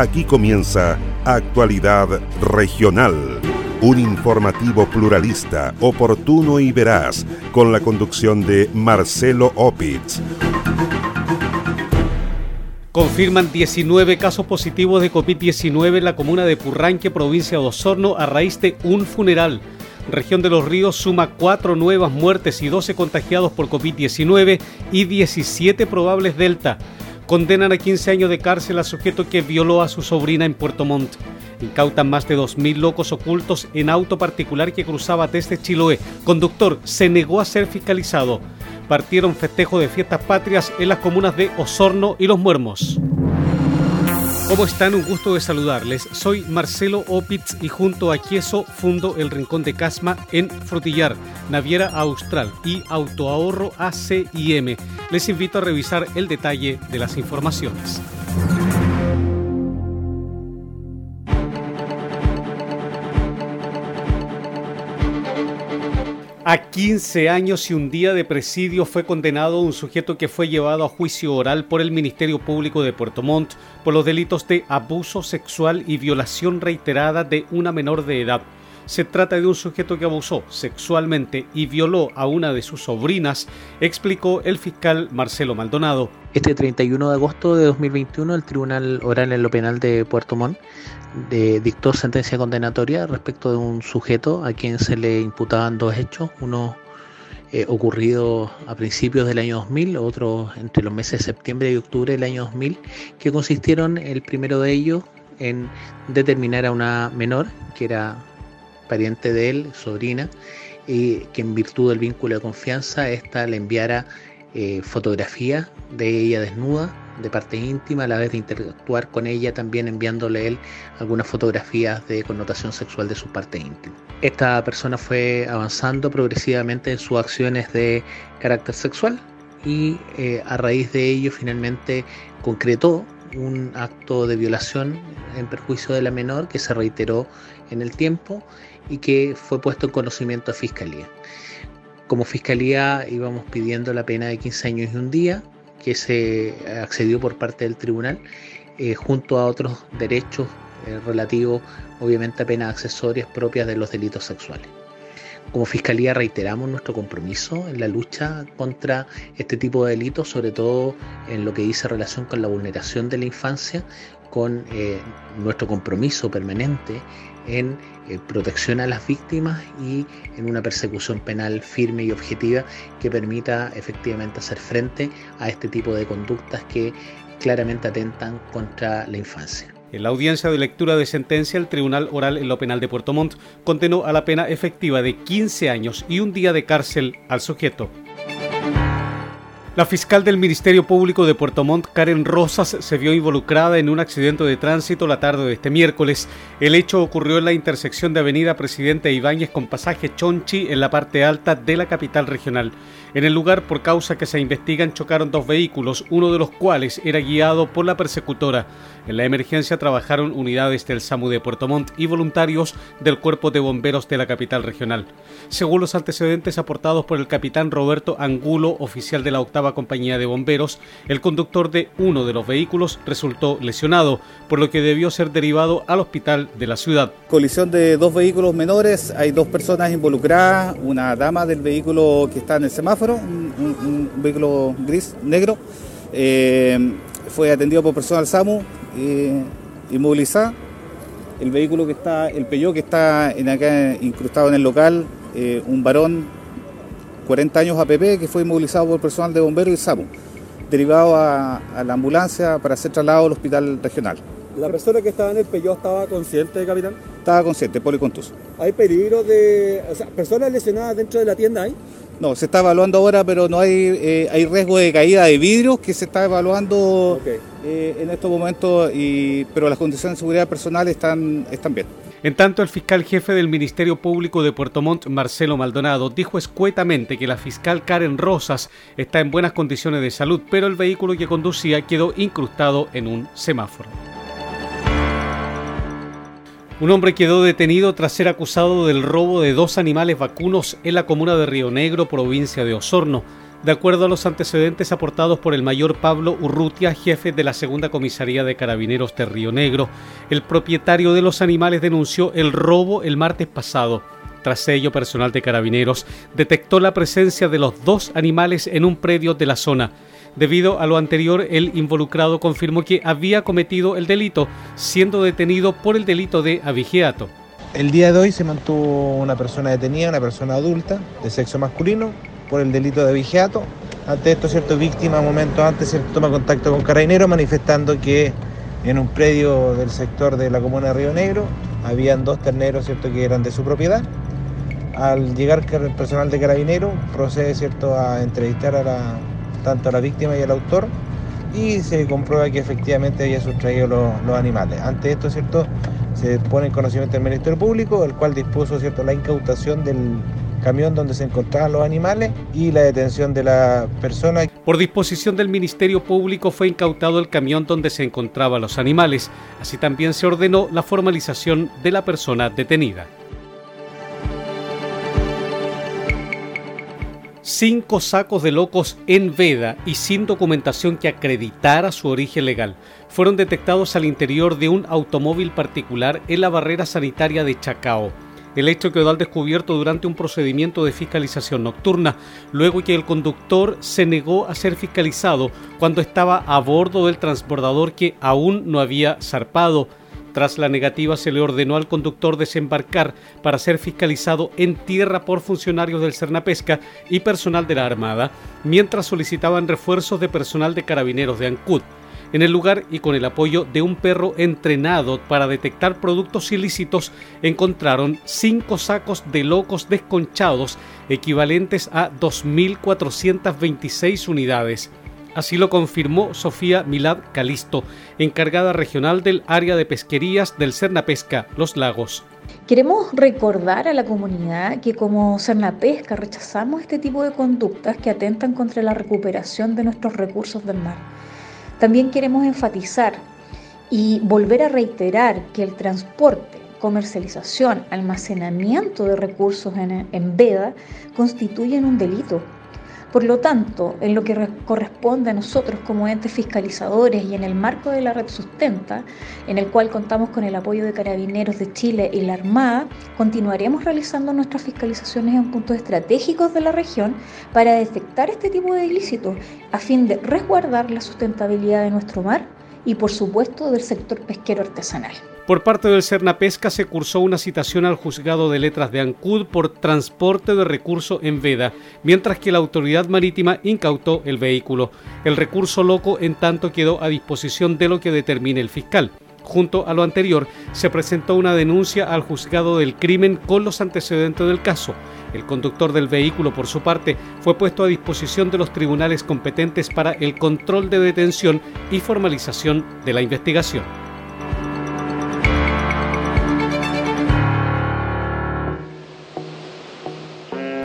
Aquí comienza Actualidad Regional, un informativo pluralista, oportuno y veraz, con la conducción de Marcelo Opitz. Confirman 19 casos positivos de COVID-19 en la comuna de Purranque, provincia de Osorno, a raíz de un funeral. Región de los Ríos suma cuatro nuevas muertes y 12 contagiados por COVID-19 y 17 probables Delta. Condenan a 15 años de cárcel a sujeto que violó a su sobrina en Puerto Montt. Incautan más de 2.000 locos ocultos en auto particular que cruzaba desde Chiloé. Conductor se negó a ser fiscalizado. Partieron festejo de fiestas patrias en las comunas de Osorno y Los Muermos. ¿Cómo están? Un gusto de saludarles. Soy Marcelo Opitz y junto a Quieso fundo el Rincón de Casma en Frutillar, Naviera Austral y Autoahorro ACIM. Les invito a revisar el detalle de las informaciones. A 15 años y un día de presidio fue condenado un sujeto que fue llevado a juicio oral por el Ministerio Público de Puerto Montt por los delitos de abuso sexual y violación reiterada de una menor de edad. Se trata de un sujeto que abusó sexualmente y violó a una de sus sobrinas, explicó el fiscal Marcelo Maldonado. Este 31 de agosto de 2021, el Tribunal Oral en lo Penal de Puerto Montt dictó sentencia condenatoria respecto de un sujeto a quien se le imputaban dos hechos, uno eh, ocurrido a principios del año 2000, otro entre los meses de septiembre y octubre del año 2000, que consistieron el primero de ellos en determinar a una menor, que era pariente de él, sobrina, y que en virtud del vínculo de confianza, ésta le enviara eh, fotografía de ella desnuda de parte íntima, a la vez de interactuar con ella, también enviándole él algunas fotografías de connotación sexual de su parte íntima. Esta persona fue avanzando progresivamente en sus acciones de carácter sexual y eh, a raíz de ello finalmente concretó un acto de violación en perjuicio de la menor que se reiteró en el tiempo y que fue puesto en conocimiento de Fiscalía. Como Fiscalía íbamos pidiendo la pena de 15 años y un día, que se accedió por parte del tribunal, eh, junto a otros derechos eh, relativos, obviamente, a penas accesorias propias de los delitos sexuales. Como Fiscalía reiteramos nuestro compromiso en la lucha contra este tipo de delitos, sobre todo en lo que dice relación con la vulneración de la infancia, con eh, nuestro compromiso permanente en eh, protección a las víctimas y en una persecución penal firme y objetiva que permita efectivamente hacer frente a este tipo de conductas que claramente atentan contra la infancia. En la audiencia de lectura de sentencia, el Tribunal Oral en lo Penal de Puerto Montt condenó a la pena efectiva de 15 años y un día de cárcel al sujeto. La fiscal del Ministerio Público de Puerto Montt, Karen Rosas, se vio involucrada en un accidente de tránsito la tarde de este miércoles. El hecho ocurrió en la intersección de Avenida Presidente Ibáñez con pasaje Chonchi en la parte alta de la capital regional. En el lugar, por causa que se investigan, chocaron dos vehículos, uno de los cuales era guiado por la persecutora. En la emergencia trabajaron unidades del SAMU de Puerto Montt y voluntarios del Cuerpo de Bomberos de la capital regional. Según los antecedentes aportados por el capitán Roberto Angulo, oficial de la octava compañía de bomberos, el conductor de uno de los vehículos resultó lesionado, por lo que debió ser derivado al hospital de la ciudad. Colisión de dos vehículos menores, hay dos personas involucradas, una dama del vehículo que está en el semáforo, un, vehículo gris, negro. Eh, fue atendido por personal SAMU, eh. El vehículo que está, el Peugeot que está en acá incrustado en el local, eh, un varón 40 años APP que fue inmovilizado por personal de bomberos y SAMU, derivado a, la ambulancia para ser trasladado al hospital regional. ¿La persona que estaba en el Peugeot estaba consciente, capitán? Estaba consciente, policontuso. ¿Hay peligro de... O sea, personas lesionadas dentro de la tienda ahí? No, se está evaluando ahora, pero no hay, eh, hay riesgo de caída de vidrios que se está evaluando eh, en estos momentos, y, pero las condiciones de seguridad personal están, están bien. En tanto, el fiscal jefe del Ministerio Público de Puerto Montt, Marcelo Maldonado, dijo escuetamente que la fiscal Karen Rosas está en buenas condiciones de salud, pero el vehículo que conducía quedó incrustado en un semáforo. Un hombre quedó detenido tras ser acusado del robo de dos animales vacunos en la comuna de Río Negro, provincia de Osorno. De acuerdo a los antecedentes aportados por el mayor Pablo Urrutia, jefe de la segunda comisaría de carabineros de Río Negro, el propietario de los animales denunció el robo el martes pasado. Tras ello, personal de carabineros detectó la presencia de los dos animales en un predio de la zona. Debido a lo anterior, el involucrado confirmó que había cometido el delito, siendo detenido por el delito de avigiato. El día de hoy se mantuvo una persona detenida, una persona adulta de sexo masculino, por el delito de avigiato. Ante esto, cierto, víctima momentos antes cierto, toma contacto con Carabineros manifestando que en un predio del sector de la comuna de Río Negro habían dos terneros cierto, que eran de su propiedad. Al llegar el personal de Carabineros procede cierto, a entrevistar a la, tanto a la víctima y al autor y se comprueba que efectivamente había sustraído los, los animales. Ante esto, cierto, se pone en conocimiento del Ministerio Público, el cual dispuso cierto, la incautación del camión donde se encontraban los animales y la detención de la persona. Por disposición del Ministerio Público fue incautado el camión donde se encontraban los animales. Así también se ordenó la formalización de la persona detenida. Cinco sacos de locos en veda y sin documentación que acreditara su origen legal fueron detectados al interior de un automóvil particular en la barrera sanitaria de Chacao. El hecho quedó al descubierto durante un procedimiento de fiscalización nocturna, luego que el conductor se negó a ser fiscalizado cuando estaba a bordo del transbordador que aún no había zarpado. Tras la negativa se le ordenó al conductor desembarcar para ser fiscalizado en tierra por funcionarios del Cernapesca y personal de la Armada, mientras solicitaban refuerzos de personal de carabineros de Ancud en el lugar y con el apoyo de un perro entrenado para detectar productos ilícitos, encontraron cinco sacos de locos desconchados equivalentes a 2.426 unidades. Así lo confirmó Sofía Milad Calisto, encargada regional del área de pesquerías del Cernapesca Los Lagos. Queremos recordar a la comunidad que como Cernapesca rechazamos este tipo de conductas que atentan contra la recuperación de nuestros recursos del mar. También queremos enfatizar y volver a reiterar que el transporte, comercialización, almacenamiento de recursos en, veda constituyen un delito por lo tanto, en lo que corresponde a nosotros como entes fiscalizadores y en el marco de la red Sustenta, en el cual contamos con el apoyo de Carabineros de Chile y la Armada, continuaremos realizando nuestras fiscalizaciones en puntos estratégicos de la región para detectar este tipo de ilícitos a fin de resguardar la sustentabilidad de nuestro mar y por supuesto del sector pesquero artesanal. Por parte del Cerna Pesca se cursó una citación al juzgado de letras de Ancud por transporte de recurso en veda, mientras que la autoridad marítima incautó el vehículo. El recurso loco en tanto quedó a disposición de lo que determine el fiscal. Junto a lo anterior, se presentó una denuncia al juzgado del crimen con los antecedentes del caso. El conductor del vehículo, por su parte, fue puesto a disposición de los tribunales competentes para el control de detención y formalización de la investigación.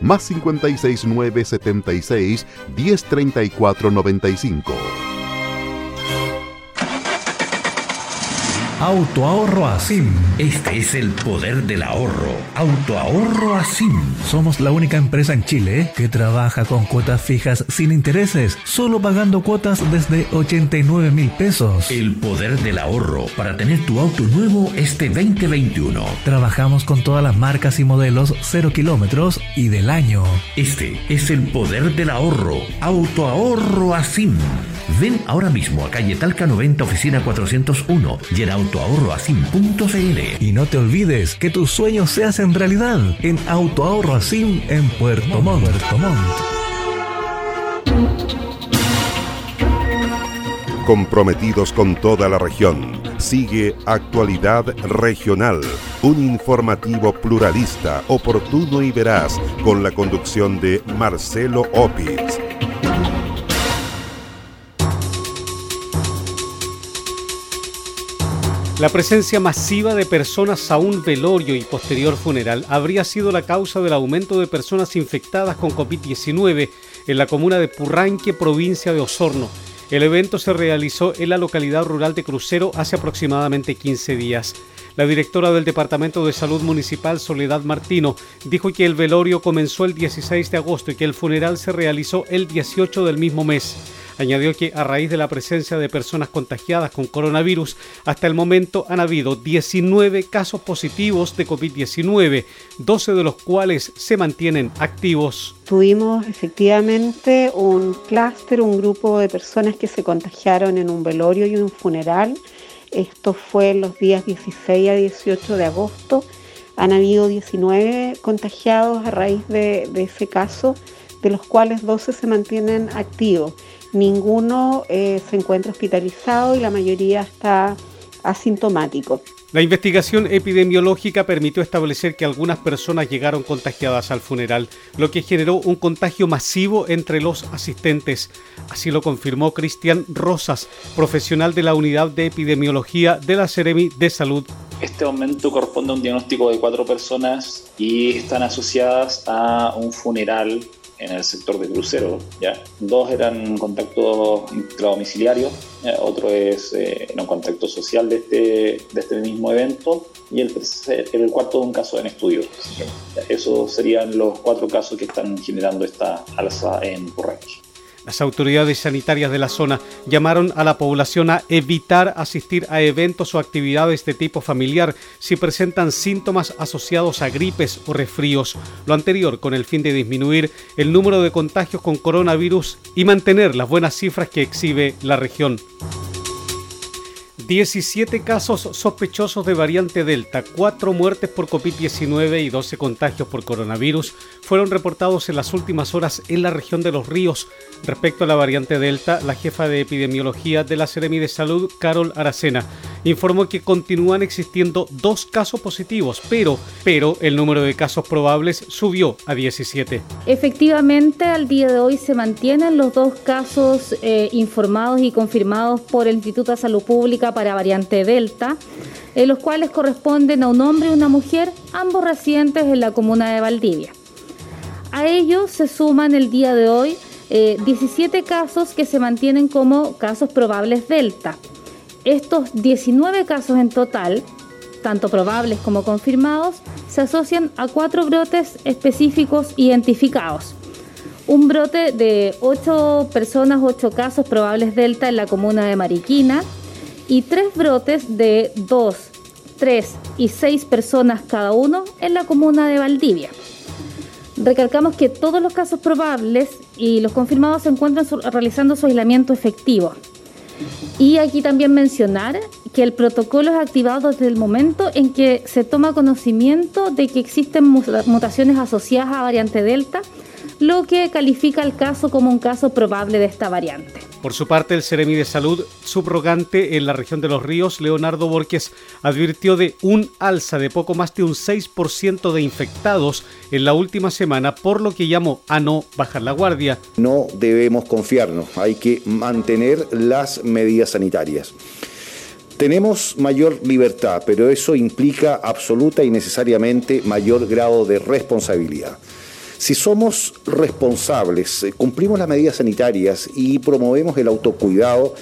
más 569 76 Autoahorro Asim. Este es el poder del ahorro. Autoahorro Asim. Somos la única empresa en Chile que trabaja con cuotas fijas sin intereses, solo pagando cuotas desde 89 mil pesos. El poder del ahorro para tener tu auto nuevo este 2021. Trabajamos con todas las marcas y modelos 0 kilómetros y del año. Este es el poder del ahorro. Autoahorro Asim. Ven ahora mismo a calle Talca 90, oficina 401 y en autoahorroasim.cl. Y no te olvides que tus sueños se hacen realidad en Autoahorro Asim en Puerto Montt. Montt. Comprometidos con toda la región, sigue Actualidad Regional, un informativo pluralista, oportuno y veraz, con la conducción de Marcelo Opitz. La presencia masiva de personas a un velorio y posterior funeral habría sido la causa del aumento de personas infectadas con COVID-19 en la comuna de Purranque, provincia de Osorno. El evento se realizó en la localidad rural de Crucero hace aproximadamente 15 días. La directora del Departamento de Salud Municipal, Soledad Martino, dijo que el velorio comenzó el 16 de agosto y que el funeral se realizó el 18 del mismo mes. Añadió que a raíz de la presencia de personas contagiadas con coronavirus, hasta el momento han habido 19 casos positivos de COVID-19, 12 de los cuales se mantienen activos. Tuvimos efectivamente un clúster, un grupo de personas que se contagiaron en un velorio y un funeral. Esto fue los días 16 a 18 de agosto. Han habido 19 contagiados a raíz de, ese caso, de los cuales 12 se mantienen activos ninguno eh, se encuentra hospitalizado y la mayoría está asintomático. La investigación epidemiológica permitió establecer que algunas personas llegaron contagiadas al funeral, lo que generó un contagio masivo entre los asistentes. Así lo confirmó Cristian Rosas, profesional de la unidad de epidemiología de la Ceremi de Salud. Este aumento corresponde a un diagnóstico de cuatro personas y están asociadas a un funeral en el sector de crucero. ¿ya? Dos eran contacto intradomiciliario, otro es eh, un contacto social de este, de este mismo evento y el, el cuarto un caso en estudio. Esos serían los cuatro casos que están generando esta alza en Purranque. Las autoridades sanitarias de la zona llamaron a la población a evitar asistir a eventos o actividades de tipo familiar si presentan síntomas asociados a gripes o resfríos. Lo anterior con el fin de disminuir el número de contagios con coronavirus y mantener las buenas cifras que exhibe la región. 17 casos sospechosos de variante Delta, 4 muertes por COVID-19 y 12 contagios por coronavirus fueron reportados en las últimas horas en la región de Los Ríos. Respecto a la variante Delta, la jefa de epidemiología de la Seremi de Salud, Carol Aracena, informó que continúan existiendo dos casos positivos, pero, pero el número de casos probables subió a 17. Efectivamente, al día de hoy se mantienen los dos casos eh, informados y confirmados por el Instituto de Salud Pública para variante Delta, en los cuales corresponden a un hombre y una mujer, ambos residentes en la comuna de Valdivia. A ellos se suman el día de hoy 17 eh, casos que se mantienen como casos probables Delta. Estos 19 casos en total, tanto probables como confirmados, se asocian a cuatro brotes específicos identificados. Un brote de 8 personas, 8 casos probables Delta en la comuna de Mariquina, y tres brotes de dos, tres y seis personas cada uno en la comuna de Valdivia. Recalcamos que todos los casos probables y los confirmados se encuentran realizando su aislamiento efectivo. Y aquí también mencionar que el protocolo es activado desde el momento en que se toma conocimiento de que existen mutaciones asociadas a variante Delta, lo que califica el caso como un caso probable de esta variante. Por su parte, el Ceremi de Salud subrogante en la región de los ríos, Leonardo Borges, advirtió de un alza de poco más de un 6% de infectados en la última semana, por lo que llamó a no bajar la guardia. No debemos confiarnos, hay que mantener las medidas sanitarias. Tenemos mayor libertad, pero eso implica absoluta y necesariamente mayor grado de responsabilidad. Si somos responsables, eh, cumplimos las medidas sanitarias y promovemos el autocuidado,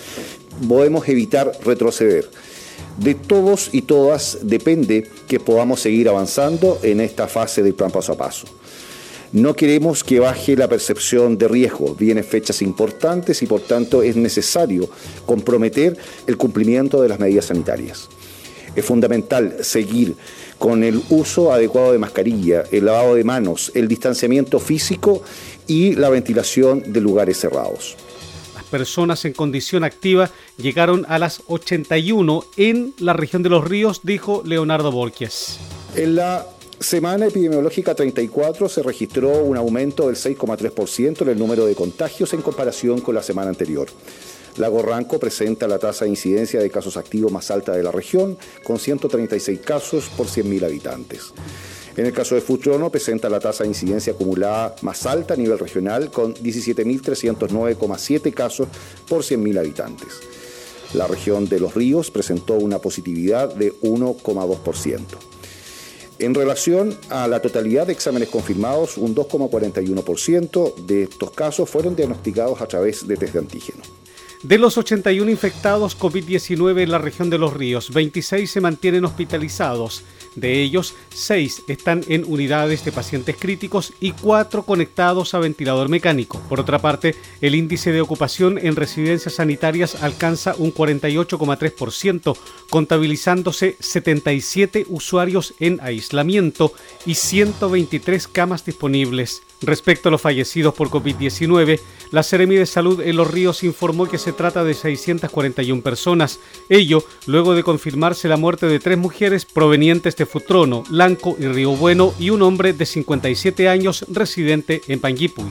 podemos evitar retroceder. De todos y todas depende que podamos seguir avanzando en esta fase del plan paso a paso. No queremos que baje la percepción de riesgo. Vienen fechas importantes y por tanto es necesario comprometer el cumplimiento de las medidas sanitarias. Es fundamental seguir con el uso adecuado de mascarilla, el lavado de manos, el distanciamiento físico y la ventilación de lugares cerrados. Las personas en condición activa llegaron a las 81 en la región de los ríos, dijo Leonardo Borges. En la semana epidemiológica 34 se registró un aumento del 6,3% en el número de contagios en comparación con la semana anterior. Lago Ranco presenta la tasa de incidencia de casos activos más alta de la región, con 136 casos por 100.000 habitantes. En el caso de Futrono presenta la tasa de incidencia acumulada más alta a nivel regional, con 17.309,7 casos por 100.000 habitantes. La región de Los Ríos presentó una positividad de 1,2%. En relación a la totalidad de exámenes confirmados, un 2,41% de estos casos fueron diagnosticados a través de test de antígeno. De los 81 infectados COVID-19 en la región de Los Ríos, 26 se mantienen hospitalizados. De ellos, 6 están en unidades de pacientes críticos y 4 conectados a ventilador mecánico. Por otra parte, el índice de ocupación en residencias sanitarias alcanza un 48,3%, contabilizándose 77 usuarios en aislamiento y 123 camas disponibles. Respecto a los fallecidos por COVID-19, la Seremi de Salud en Los Ríos informó que se trata de 641 personas. Ello luego de confirmarse la muerte de tres mujeres provenientes de Futrono, Lanco y Río Bueno y un hombre de 57 años residente en Panguipulli.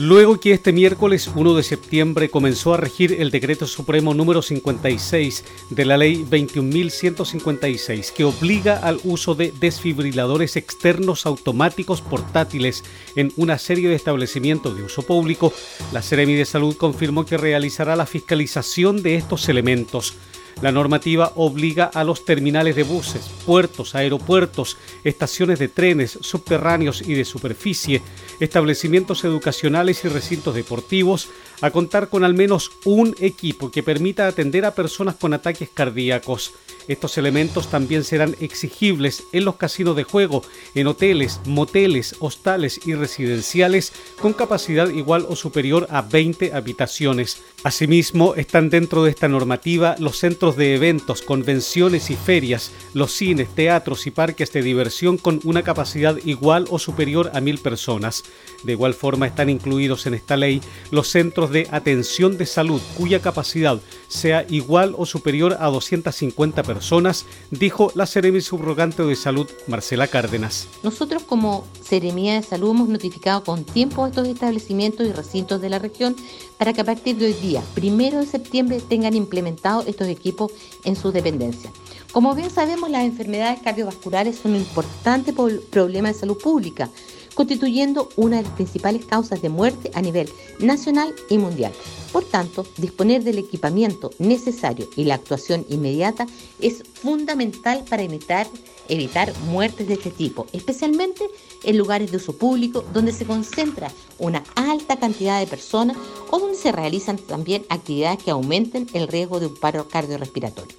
Luego que este miércoles 1 de septiembre comenzó a regir el decreto supremo número 56 de la ley 21.156 que obliga al uso de desfibriladores externos automáticos portátiles en una serie de establecimientos de uso público, la Seremi de Salud confirmó que realizará la fiscalización de estos elementos. La normativa obliga a los terminales de buses, puertos, aeropuertos, estaciones de trenes, subterráneos y de superficie, establecimientos educacionales y recintos deportivos a contar con al menos un equipo que permita atender a personas con ataques cardíacos. Estos elementos también serán exigibles en los casinos de juego, en hoteles, moteles, hostales y residenciales con capacidad igual o superior a 20 habitaciones. Asimismo, están dentro de esta normativa los centros de eventos, convenciones y ferias, los cines, teatros y parques de diversión con una capacidad igual o superior a mil personas. De igual forma están incluidos en esta ley los centros de atención de salud cuya capacidad sea igual o superior a 250 personas, dijo la Seremi Subrogante de Salud Marcela Cárdenas. Nosotros como Seremía de Salud hemos notificado con tiempo estos establecimientos y recintos de la región para que a partir de hoy día, primero de septiembre, tengan implementados estos equipos en sus dependencias. Como bien sabemos, las enfermedades cardiovasculares son un importante problema de salud pública constituyendo una de las principales causas de muerte a nivel nacional y mundial. Por tanto, disponer del equipamiento necesario y la actuación inmediata es fundamental para evitar, muertes de este tipo, especialmente en lugares de uso público donde se concentra una alta cantidad de personas o donde se realizan también actividades que aumenten el riesgo de un paro cardiorrespiratorio.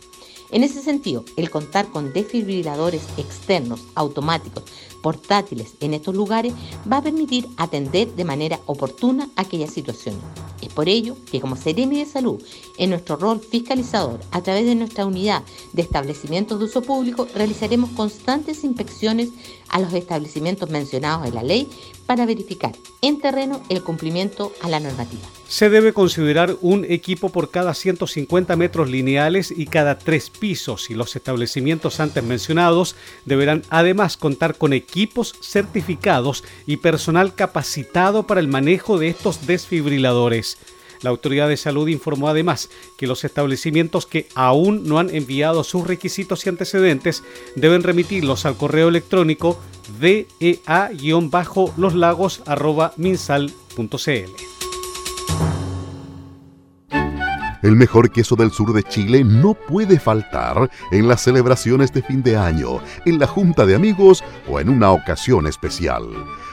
En ese sentido, el contar con desfibriladores externos automáticos portátiles en estos lugares va a permitir atender de manera oportuna aquellas situaciones. Es por ello que como Seremi de Salud, en nuestro rol fiscalizador, a través de nuestra unidad de establecimientos de uso público, realizaremos constantes inspecciones a los establecimientos mencionados en la ley para verificar en terreno el cumplimiento a la normativa. Se debe considerar un equipo por cada 150 metros lineales y cada tres pisos y los establecimientos antes mencionados deberán además contar con equipos certificados y personal capacitado para el manejo de estos desfibriladores. La autoridad de salud informó además que los establecimientos que aún no han enviado sus requisitos y antecedentes deben remitirlos al correo electrónico dea-loslagos.minsal.cl. El mejor queso del sur de Chile no puede faltar en las celebraciones de fin de año, en la junta de amigos o en una ocasión especial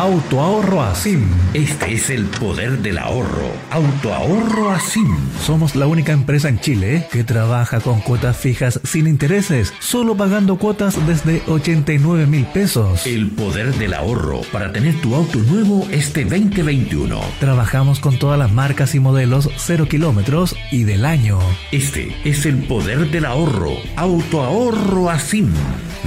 Autoahorro Asim. Este es el poder del ahorro. Autoahorro Asim. Somos la única empresa en Chile que trabaja con cuotas fijas sin intereses, solo pagando cuotas desde 89 mil pesos. El poder del ahorro para tener tu auto nuevo este 2021. Trabajamos con todas las marcas y modelos 0 kilómetros y del año. Este es el poder del ahorro. Autoahorro Asim.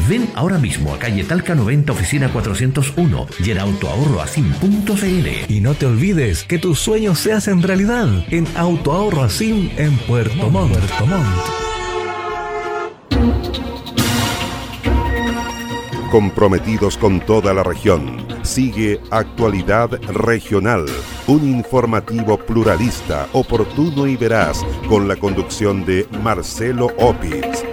Ven ahora mismo a calle Talca 90, oficina 401 y en autoahorroasim.cl. Y no te olvides que tus sueños se hacen realidad en Autoahorro Asim en Puerto Montt. Puerto Montt. Comprometidos con toda la región. Sigue Actualidad Regional, un informativo pluralista, oportuno y veraz, con la conducción de Marcelo Opitz.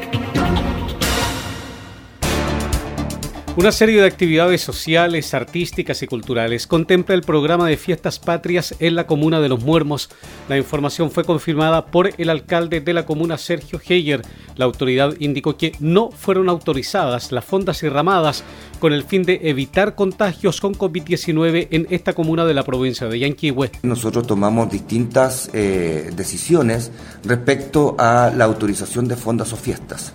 Una serie de actividades sociales, artísticas y culturales contempla el programa de fiestas patrias en la comuna de Los Muermos. La información fue confirmada por el alcalde de la comuna, Sergio Heyer. La autoridad indicó que no fueron autorizadas las fondas y ramadas con el fin de evitar contagios con COVID-19 en esta comuna de la provincia de Yanquihue. Nosotros tomamos distintas eh, decisiones respecto a la autorización de fondas o fiestas.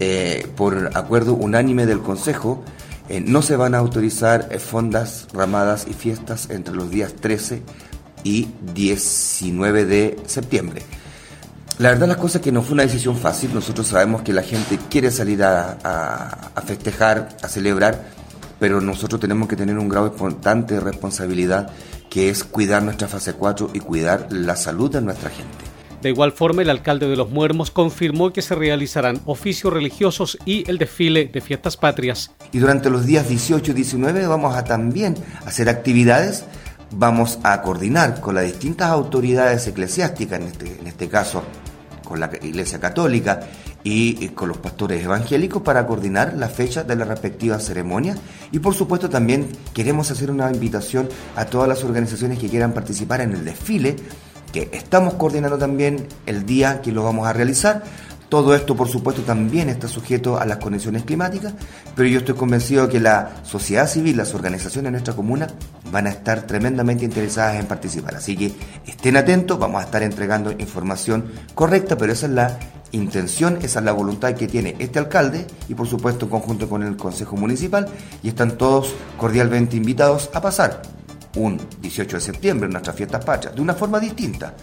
Eh, por acuerdo unánime del Consejo, eh, no se van a autorizar eh, fondas, ramadas y fiestas entre los días 13 y 19 de septiembre. La verdad las cosas es que no fue una decisión fácil, nosotros sabemos que la gente quiere salir a, a festejar, a celebrar, pero nosotros tenemos que tener un grado importante de responsabilidad que es cuidar nuestra fase 4 y cuidar la salud de nuestra gente. De igual forma, el alcalde de Los Muermos confirmó que se realizarán oficios religiosos y el desfile de fiestas patrias. Y durante los días 18 y 19 vamos a también hacer actividades, vamos a coordinar con las distintas autoridades eclesiásticas, en este, en este caso con la Iglesia Católica y, con los pastores evangélicos para coordinar la fecha de la respectiva ceremonia y por supuesto también queremos hacer una invitación a todas las organizaciones que quieran participar en el desfile que estamos coordinando también el día que lo vamos a realizar. Todo esto, por supuesto, también está sujeto a las condiciones climáticas, pero yo estoy convencido que la sociedad civil, las organizaciones de nuestra comuna van a estar tremendamente interesadas en participar. Así que estén atentos, vamos a estar entregando información correcta, pero esa es la intención, esa es la voluntad que tiene este alcalde y, por supuesto, en conjunto con el Consejo Municipal, y están todos cordialmente invitados a pasar un 18 de septiembre, en nuestras fiestas patrias, de una forma distinta,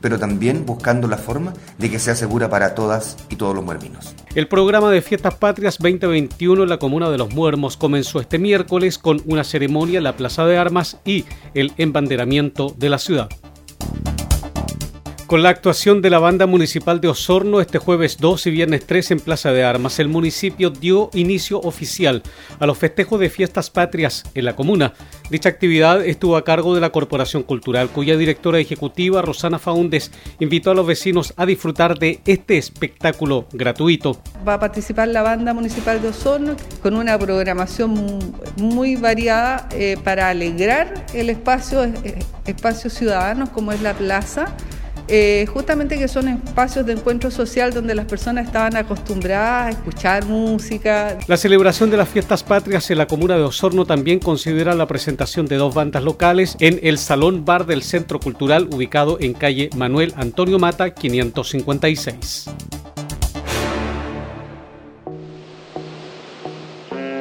pero también buscando la forma de que sea segura para todas y todos los muerminos. El programa de Fiestas Patrias 2021 en la comuna de Los Muermos comenzó este miércoles con una ceremonia en la Plaza de Armas y el embanderamiento de la ciudad. Con la actuación de la banda municipal de Osorno este jueves 2 y viernes 3 en Plaza de Armas, el municipio dio inicio oficial a los festejos de fiestas patrias en la comuna. Dicha actividad estuvo a cargo de la Corporación Cultural, cuya directora ejecutiva, Rosana Faundes, invitó a los vecinos a disfrutar de este espectáculo gratuito. Va a participar la banda municipal de Osorno con una programación muy variada eh, para alegrar el espacio, eh, espacios ciudadanos como es la plaza eh, justamente que son espacios de encuentro social donde las personas estaban acostumbradas a escuchar música. La celebración de las fiestas patrias en la comuna de Osorno también considera la presentación de dos bandas locales en el Salón Bar del Centro Cultural ubicado en calle Manuel Antonio Mata 556.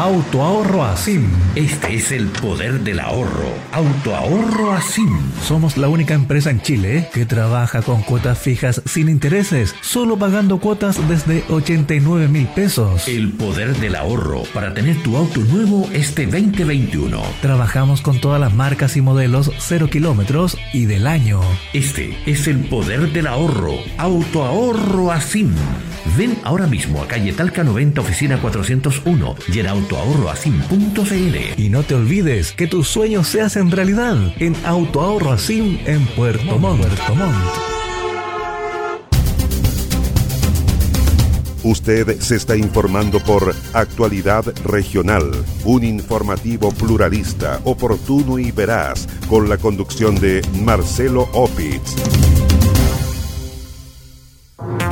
Autoahorro Asim. Este es el poder del ahorro. Autoahorro Asim. Somos la única empresa en Chile que trabaja con cuotas fijas sin intereses, solo pagando cuotas desde 89 mil pesos. El poder del ahorro para tener tu auto nuevo este 2021. Trabajamos con todas las marcas y modelos 0 kilómetros y del año. Este es el poder del ahorro. Autoahorro Asim. Ven ahora mismo a calle Talca 90, oficina 401 y en autoahorroasim.cl. Y no te olvides que tus sueños se hacen realidad en Autoahorro Asim en Puerto Montt. Puerto Montt. Usted se está informando por Actualidad Regional, un informativo pluralista, oportuno y veraz, con la conducción de Marcelo Opitz.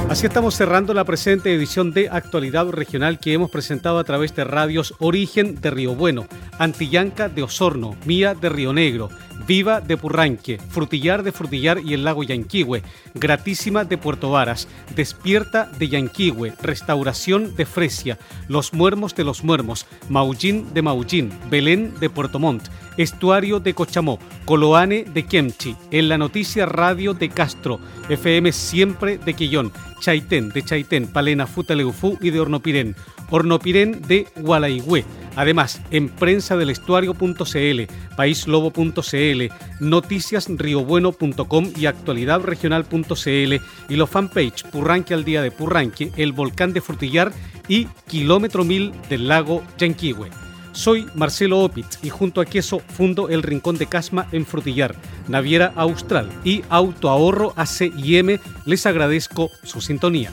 Así estamos cerrando la presente edición de Actualidad Regional que hemos presentado a través de radios Origen de Río Bueno, Antillanca de Osorno, Mía de Río Negro, Viva de Purranque, Frutillar de Frutillar y el lago Yanquihue, Gratísima de Puerto Varas, Despierta de Yanquihue, Restauración de Fresia, Los Muermos de los Muermos, Maullín de Maullín, Belén de Puerto Montt, Estuario de Cochamó, Coloane de Kemchi, en la noticia radio de Castro, FM Siempre de Quillón, Chaitén de Chaitén, Palena, Futaleufú y de Hornopirén, Hornopirén de Gualaigüe. Además, en prensa del estuario.cl, paislobo.cl, noticiasriobueno.com y actualidadregional.cl y los fanpage Purranque al día de Purranque, el volcán de Frutillar y Kilómetro Mil del lago Yanquihue. Soy Marcelo Opitz y junto a Queso fundo el Rincón de Casma en Frutillar, Naviera Austral y Autoahorro ACIM. Les agradezco su sintonía.